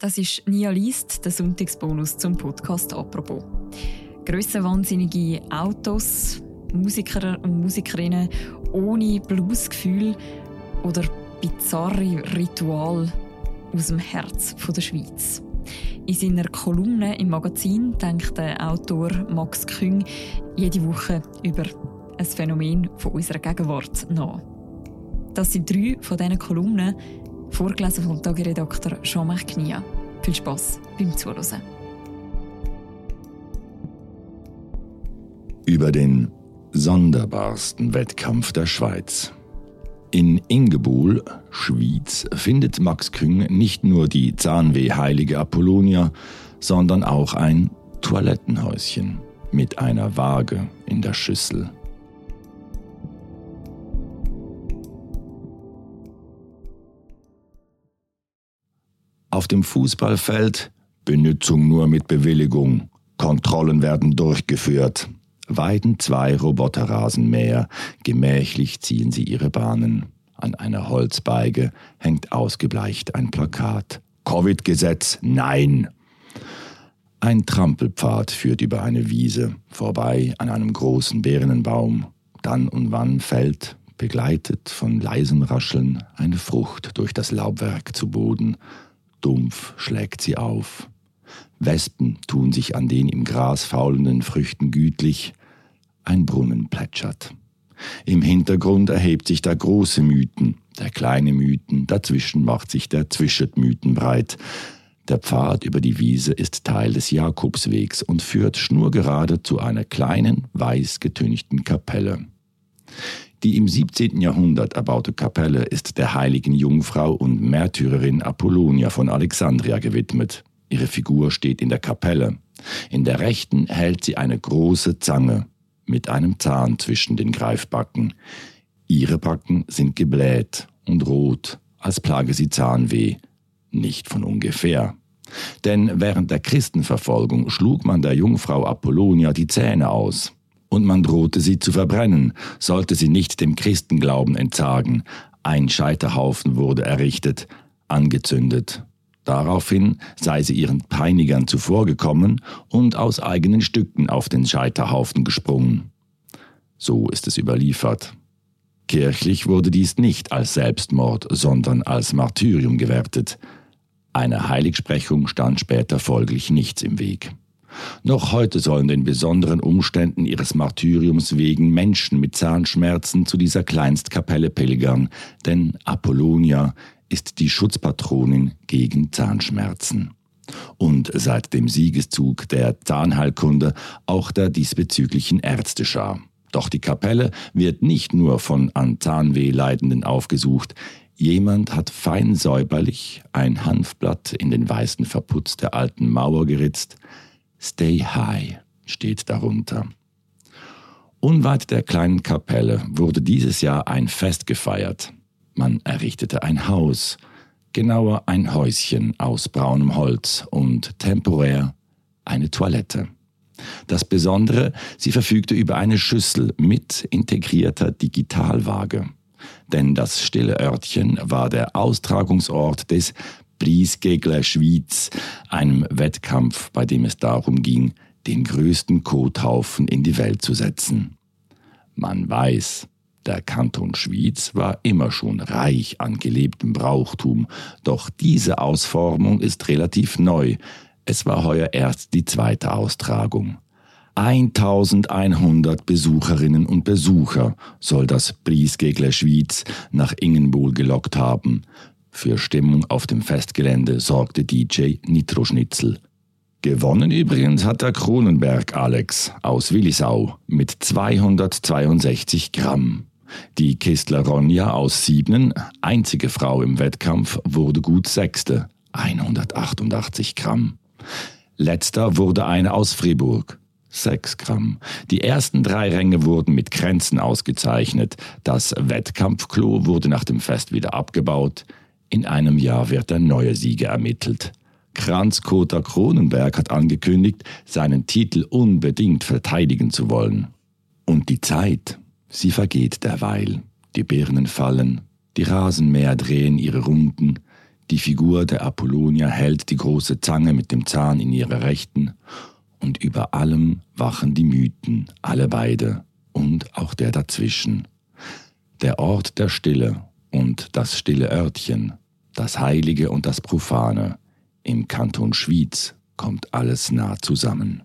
Das ist Nia Liest, der Sonntagsbonus zum Podcast «Apropos». Grössenwahnsinnige Autos, Musiker und Musikerinnen ohne Bluesgefühl oder bizarre Ritual aus dem Herz der Schweiz. In seiner Kolumne im Magazin denkt der Autor Max Küng jede Woche über ein Phänomen von unserer Gegenwart nach. Das sind drei von diesen Kolumnen, vorgelesen vom Tagiredakteur Jean-Marc Knia. Viel Spass beim Zuhören. Über den sonderbarsten Wettkampf der Schweiz. In Ingebuhl, Schwyz, findet Max Küng nicht nur die Zahnweh-heilige Apollonia, sondern auch ein Toilettenhäuschen mit einer Waage in der Schüssel. Auf dem Fußballfeld Benutzung nur mit Bewilligung. Kontrollen werden durchgeführt. Weiden zwei Roboterrasenmäher. Gemächlich ziehen sie ihre Bahnen. An einer Holzbeige hängt ausgebleicht ein Plakat. Covid-Gesetz, nein! Ein Trampelpfad führt über eine Wiese, vorbei an einem großen Birnenbaum. Dann und wann fällt, begleitet von leisem Rascheln, eine Frucht durch das Laubwerk zu Boden. Dumpf schlägt sie auf. Wespen tun sich an den im Gras faulenden Früchten gütlich. Ein Brunnen plätschert. Im Hintergrund erhebt sich der große Mythen, der kleine Mythen, dazwischen macht sich der Zwischetmythen breit. Der Pfad über die Wiese ist Teil des Jakobswegs und führt schnurgerade zu einer kleinen, weiß getünchten Kapelle. Die im 17. Jahrhundert erbaute Kapelle ist der heiligen Jungfrau und Märtyrerin Apollonia von Alexandria gewidmet. Ihre Figur steht in der Kapelle. In der rechten hält sie eine große Zange mit einem Zahn zwischen den Greifbacken. Ihre Backen sind gebläht und rot, als plage sie Zahnweh. Nicht von ungefähr. Denn während der Christenverfolgung schlug man der Jungfrau Apollonia die Zähne aus und man drohte sie zu verbrennen, sollte sie nicht dem Christenglauben entsagen. Ein Scheiterhaufen wurde errichtet, angezündet. Daraufhin sei sie ihren Peinigern zuvorgekommen und aus eigenen Stücken auf den Scheiterhaufen gesprungen. So ist es überliefert. Kirchlich wurde dies nicht als Selbstmord, sondern als Martyrium gewertet. Einer Heiligsprechung stand später folglich nichts im Weg. Noch heute sollen den besonderen Umständen ihres Martyriums wegen Menschen mit Zahnschmerzen zu dieser Kleinstkapelle pilgern, denn Apollonia ist die Schutzpatronin gegen Zahnschmerzen. Und seit dem Siegeszug der Zahnheilkunde auch der diesbezüglichen Ärzteschar. Doch die Kapelle wird nicht nur von an Zahnweh Leidenden aufgesucht, Jemand hat fein säuberlich ein Hanfblatt in den weißen Verputz der alten Mauer geritzt, Stay High steht darunter. Unweit der kleinen Kapelle wurde dieses Jahr ein Fest gefeiert. Man errichtete ein Haus, genauer ein Häuschen aus braunem Holz und temporär eine Toilette. Das Besondere, sie verfügte über eine Schüssel mit integrierter Digitalwaage. Denn das stille Örtchen war der Austragungsort des Preisgegler Schweiz, einem Wettkampf, bei dem es darum ging, den größten Kothaufen in die Welt zu setzen. Man weiß, der Kanton Schwyz war immer schon reich an gelebtem Brauchtum, doch diese Ausformung ist relativ neu. Es war heuer erst die zweite Austragung. 1100 Besucherinnen und Besucher soll das Priesgegler Schwyz nach Ingenbohl gelockt haben. Für Stimmung auf dem Festgelände sorgte DJ Nitro Schnitzel. Gewonnen übrigens hat der Kronenberg Alex aus Willisau mit 262 Gramm. Die Kistler Ronja aus Siebnen, einzige Frau im Wettkampf, wurde gut Sechste, 188 Gramm. Letzter wurde eine aus Fribourg, 6 Gramm. Die ersten drei Ränge wurden mit Kränzen ausgezeichnet. Das Wettkampfklo wurde nach dem Fest wieder abgebaut. In einem Jahr wird der neue Sieger ermittelt. Kranzkoter Kronenberg hat angekündigt, seinen Titel unbedingt verteidigen zu wollen. Und die Zeit, sie vergeht derweil. Die Birnen fallen, die Rasenmäher drehen ihre Runden, Die Figur der Apollonia hält die große Zange mit dem Zahn in ihrer Rechten, und über allem wachen die Mythen, alle beide, und auch der dazwischen. Der Ort der Stille und das stille Örtchen, das Heilige und das Profane, im Kanton Schwyz kommt alles nah zusammen.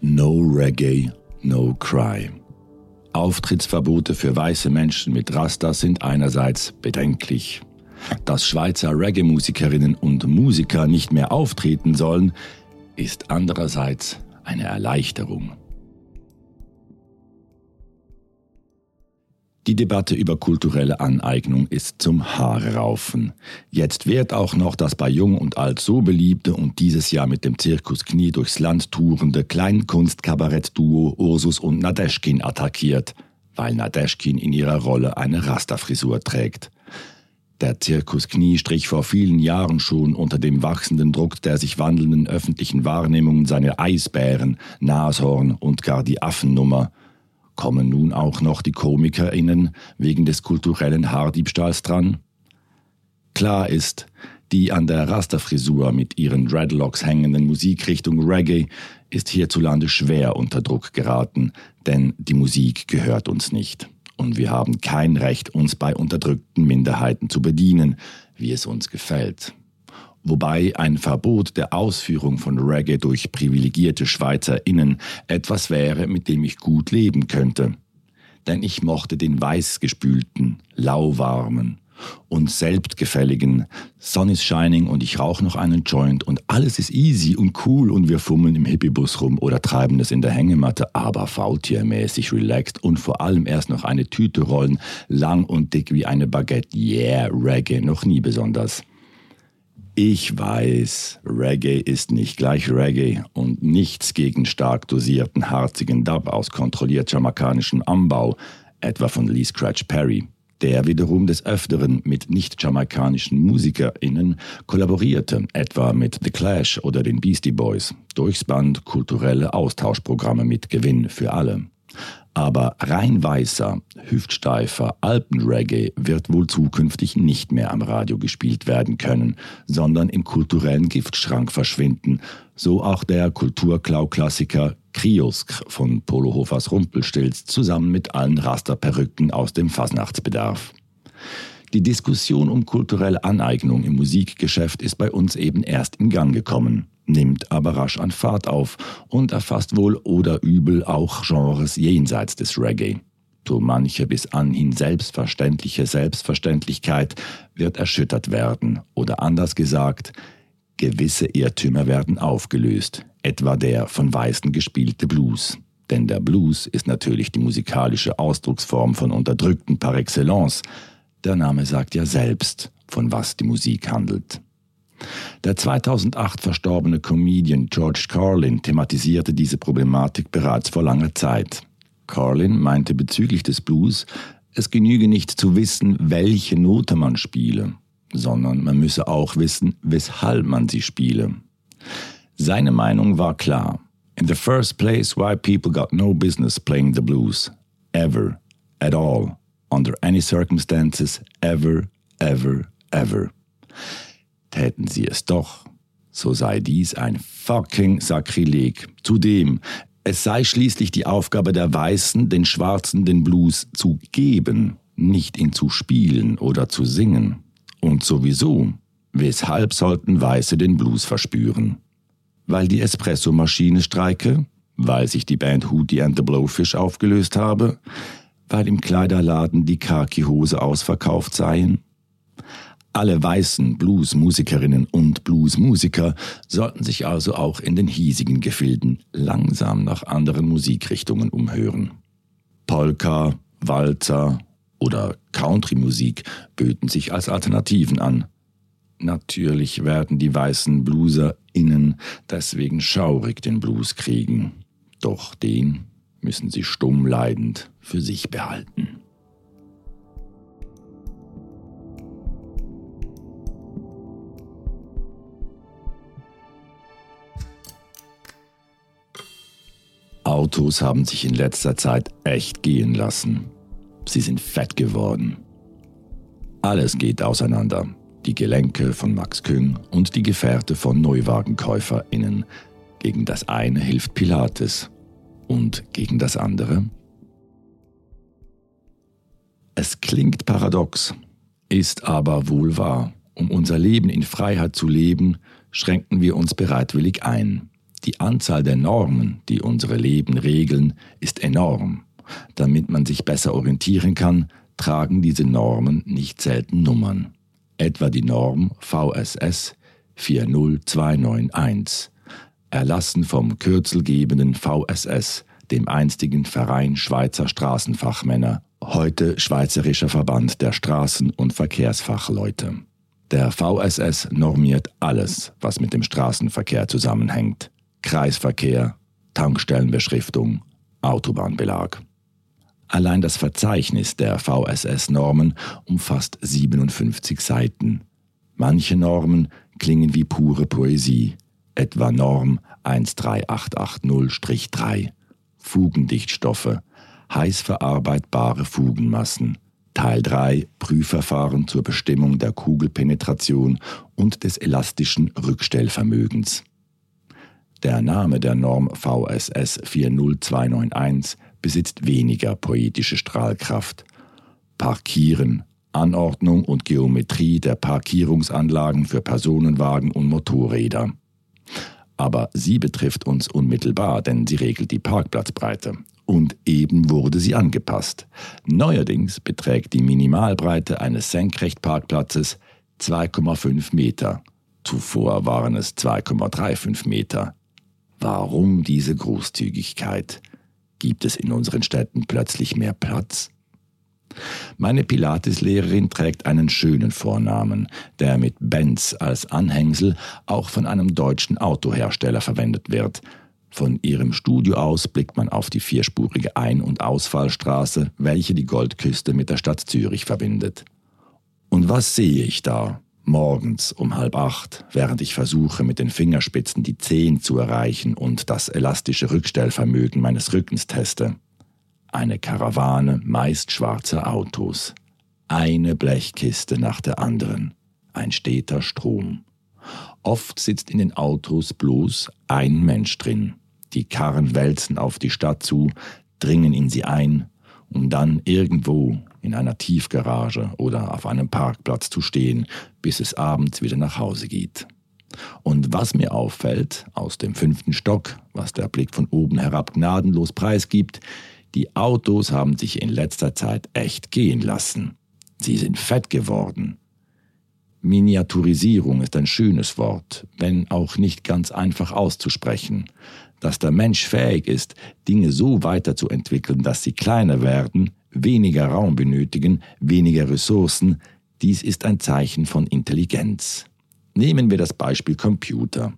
No Reggae, No Cry. Auftrittsverbote für weiße Menschen mit Rasta sind einerseits bedenklich. Dass Schweizer Reggae-Musikerinnen und Musiker nicht mehr auftreten sollen, ist andererseits eine Erleichterung. Die Debatte über kulturelle Aneignung ist zum Haare raufen. Jetzt wird auch noch das bei Jung und Alt so beliebte und dieses Jahr mit dem Zirkus Knie durchs Land tourende Kleinkunst-Kabarett-Duo Ursus und Nadeschkin attackiert, weil Nadeschkin in ihrer Rolle eine Rasterfrisur trägt. Der Zirkus Knie strich vor vielen Jahren schon unter dem wachsenden Druck der sich wandelnden öffentlichen Wahrnehmung seine Eisbären, Nashorn und gar die Affennummer – Kommen nun auch noch die KomikerInnen wegen des kulturellen Haardiebstahls dran? Klar ist, die an der Rasterfrisur mit ihren Dreadlocks hängenden Musikrichtung Reggae ist hierzulande schwer unter Druck geraten, denn die Musik gehört uns nicht. Und wir haben kein Recht, uns bei unterdrückten Minderheiten zu bedienen, wie es uns gefällt wobei ein Verbot der Ausführung von Reggae durch privilegierte SchweizerInnen etwas wäre, mit dem ich gut leben könnte. Denn ich mochte den weißgespülten, lauwarmen und selbstgefälligen Sun is shining und ich rauche noch einen Joint und alles ist easy und cool und wir fummeln im Hippiebus rum oder treiben es in der Hängematte, aber faultiermäßig relaxed und vor allem erst noch eine Tüte rollen, lang und dick wie eine Baguette. Yeah, Reggae, noch nie besonders. Ich weiß, Reggae ist nicht gleich Reggae und nichts gegen stark dosierten, harzigen Dub aus kontrolliert jamaikanischem Anbau, etwa von Lee Scratch Perry, der wiederum des Öfteren mit nicht-jamaikanischen MusikerInnen kollaborierte, etwa mit The Clash oder den Beastie Boys, durchs Band kulturelle Austauschprogramme mit Gewinn für alle. Aber rein weißer, hüftsteifer Alpenreggae wird wohl zukünftig nicht mehr am Radio gespielt werden können, sondern im kulturellen Giftschrank verschwinden. So auch der Kulturklau-Klassiker Kriosk von Polohofers Rumpelstilz zusammen mit allen Rasterperücken aus dem Fasnachtsbedarf. Die Diskussion um kulturelle Aneignung im Musikgeschäft ist bei uns eben erst in Gang gekommen nimmt aber rasch an Fahrt auf und erfasst wohl oder übel auch Genres jenseits des Reggae. So manche bis anhin selbstverständliche Selbstverständlichkeit wird erschüttert werden oder anders gesagt, gewisse Irrtümer werden aufgelöst, etwa der von Weißen gespielte Blues. Denn der Blues ist natürlich die musikalische Ausdrucksform von Unterdrückten par excellence. Der Name sagt ja selbst, von was die Musik handelt. Der 2008 verstorbene Comedian George Carlin thematisierte diese Problematik bereits vor langer Zeit. Carlin meinte bezüglich des Blues, es genüge nicht zu wissen, welche Note man spiele, sondern man müsse auch wissen, weshalb man sie spiele. Seine Meinung war klar. In the first place, why people got no business playing the blues. Ever. At all. Under any circumstances. Ever. Ever. Ever. Täten sie es doch, so sei dies ein fucking Sakrileg. Zudem, es sei schließlich die Aufgabe der Weißen, den Schwarzen den Blues zu geben, nicht ihn zu spielen oder zu singen. Und sowieso, weshalb sollten Weiße den Blues verspüren? Weil die Espressomaschine streike? Weil sich die Band Hootie and the Blowfish aufgelöst habe? Weil im Kleiderladen die Khaki-Hose ausverkauft seien? Alle weißen Bluesmusikerinnen und Bluesmusiker sollten sich also auch in den hiesigen Gefilden langsam nach anderen Musikrichtungen umhören. Polka, Walzer oder Country-Musik böten sich als Alternativen an. Natürlich werden die weißen BlueserInnen deswegen schaurig den Blues kriegen. Doch den müssen sie stumm leidend für sich behalten. Autos haben sich in letzter Zeit echt gehen lassen. Sie sind fett geworden. Alles geht auseinander. Die Gelenke von Max Küng und die Gefährte von NeuwagenkäuferInnen. Gegen das eine hilft Pilates. Und gegen das andere? Es klingt paradox, ist aber wohl wahr. Um unser Leben in Freiheit zu leben, schränken wir uns bereitwillig ein. Die Anzahl der Normen, die unsere Leben regeln, ist enorm. Damit man sich besser orientieren kann, tragen diese Normen nicht selten Nummern. Etwa die Norm VSS 40291, erlassen vom kürzelgebenden VSS, dem einstigen Verein Schweizer Straßenfachmänner, heute Schweizerischer Verband der Straßen- und Verkehrsfachleute. Der VSS normiert alles, was mit dem Straßenverkehr zusammenhängt. Kreisverkehr, Tankstellenbeschriftung, Autobahnbelag. Allein das Verzeichnis der VSS-Normen umfasst 57 Seiten. Manche Normen klingen wie pure Poesie, etwa Norm 13880-3, Fugendichtstoffe, heiß verarbeitbare Fugenmassen, Teil 3 Prüfverfahren zur Bestimmung der Kugelpenetration und des elastischen Rückstellvermögens. Der Name der Norm VSS 40291 besitzt weniger poetische Strahlkraft. Parkieren, Anordnung und Geometrie der Parkierungsanlagen für Personenwagen und Motorräder. Aber sie betrifft uns unmittelbar, denn sie regelt die Parkplatzbreite. Und eben wurde sie angepasst. Neuerdings beträgt die Minimalbreite eines Senkrechtparkplatzes 2,5 Meter. Zuvor waren es 2,35 Meter. Warum diese Großzügigkeit? Gibt es in unseren Städten plötzlich mehr Platz? Meine Pilates-Lehrerin trägt einen schönen Vornamen, der mit Benz als Anhängsel auch von einem deutschen Autohersteller verwendet wird. Von ihrem Studio aus blickt man auf die vierspurige Ein- und Ausfallstraße, welche die Goldküste mit der Stadt Zürich verbindet. Und was sehe ich da? Morgens um halb acht, während ich versuche, mit den Fingerspitzen die Zehen zu erreichen und das elastische Rückstellvermögen meines Rückens teste. Eine Karawane meist schwarzer Autos. Eine Blechkiste nach der anderen. Ein steter Strom. Oft sitzt in den Autos bloß ein Mensch drin. Die Karren wälzen auf die Stadt zu, dringen in sie ein, um dann irgendwo in einer Tiefgarage oder auf einem Parkplatz zu stehen, bis es abends wieder nach Hause geht. Und was mir auffällt, aus dem fünften Stock, was der Blick von oben herab gnadenlos preisgibt, die Autos haben sich in letzter Zeit echt gehen lassen. Sie sind fett geworden. Miniaturisierung ist ein schönes Wort, wenn auch nicht ganz einfach auszusprechen. Dass der Mensch fähig ist, Dinge so weiterzuentwickeln, dass sie kleiner werden, weniger Raum benötigen, weniger Ressourcen, dies ist ein Zeichen von Intelligenz. Nehmen wir das Beispiel Computer.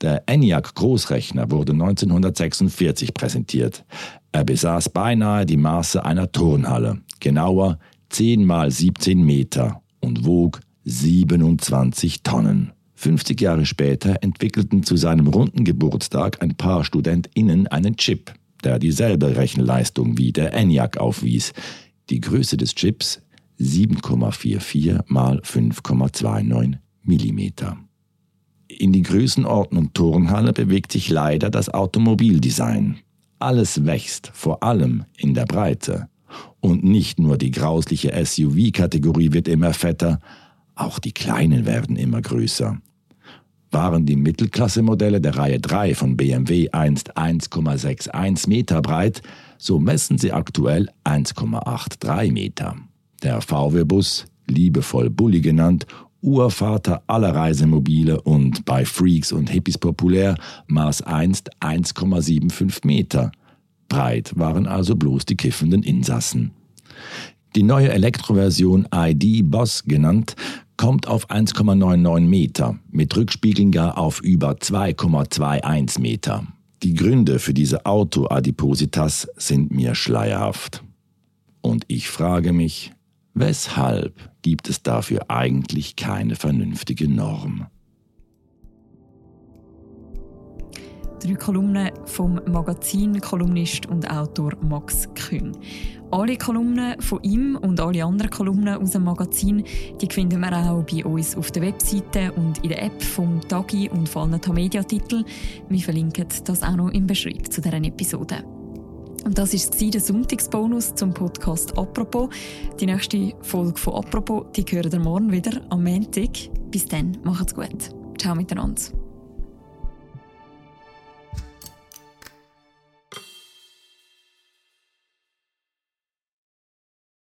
Der ENIAC Großrechner wurde 1946 präsentiert. Er besaß beinahe die Maße einer Turnhalle, genauer 10 mal 17 Meter und wog 27 Tonnen. 50 Jahre später entwickelten zu seinem runden Geburtstag ein paar StudentInnen einen Chip, der dieselbe Rechenleistung wie der ENIAC aufwies. Die Größe des Chips 7,44 mal 5,29 mm. In die Größenordnung Turnhalle bewegt sich leider das Automobildesign. Alles wächst, vor allem in der Breite. Und nicht nur die grausliche SUV-Kategorie wird immer fetter, auch die kleinen werden immer größer. Waren die Mittelklasse-Modelle der Reihe 3 von BMW einst 1,61 Meter breit, so messen sie aktuell 1,83 Meter. Der VW-Bus, liebevoll Bulli genannt, Urvater aller Reisemobile und bei Freaks und Hippies populär, maß einst 1,75 Meter. Breit waren also bloß die kiffenden Insassen. Die neue Elektroversion ID Boss genannt, kommt auf 1,99 Meter, mit Rückspiegeln gar auf über 2,21 Meter. Die Gründe für diese Autoadipositas sind mir schleierhaft. Und ich frage mich, weshalb gibt es dafür eigentlich keine vernünftige Norm? Drei Kolumnen vom Magazin-Kolumnist und Autor Max Küng. Alle Kolumnen von ihm und alle anderen Kolumnen aus dem Magazin die finden wir auch bei uns auf der Webseite und in der App vom Tagi und von allen Media-Titeln. Wir verlinken das auch noch im Beschreibung zu dieser Episode. Und das war der Sonntagsbonus zum Podcast «Apropos». Die nächste Folge von «Apropos» die hören ihr morgen wieder am Montag. Bis dann, macht's gut. Ciao miteinander.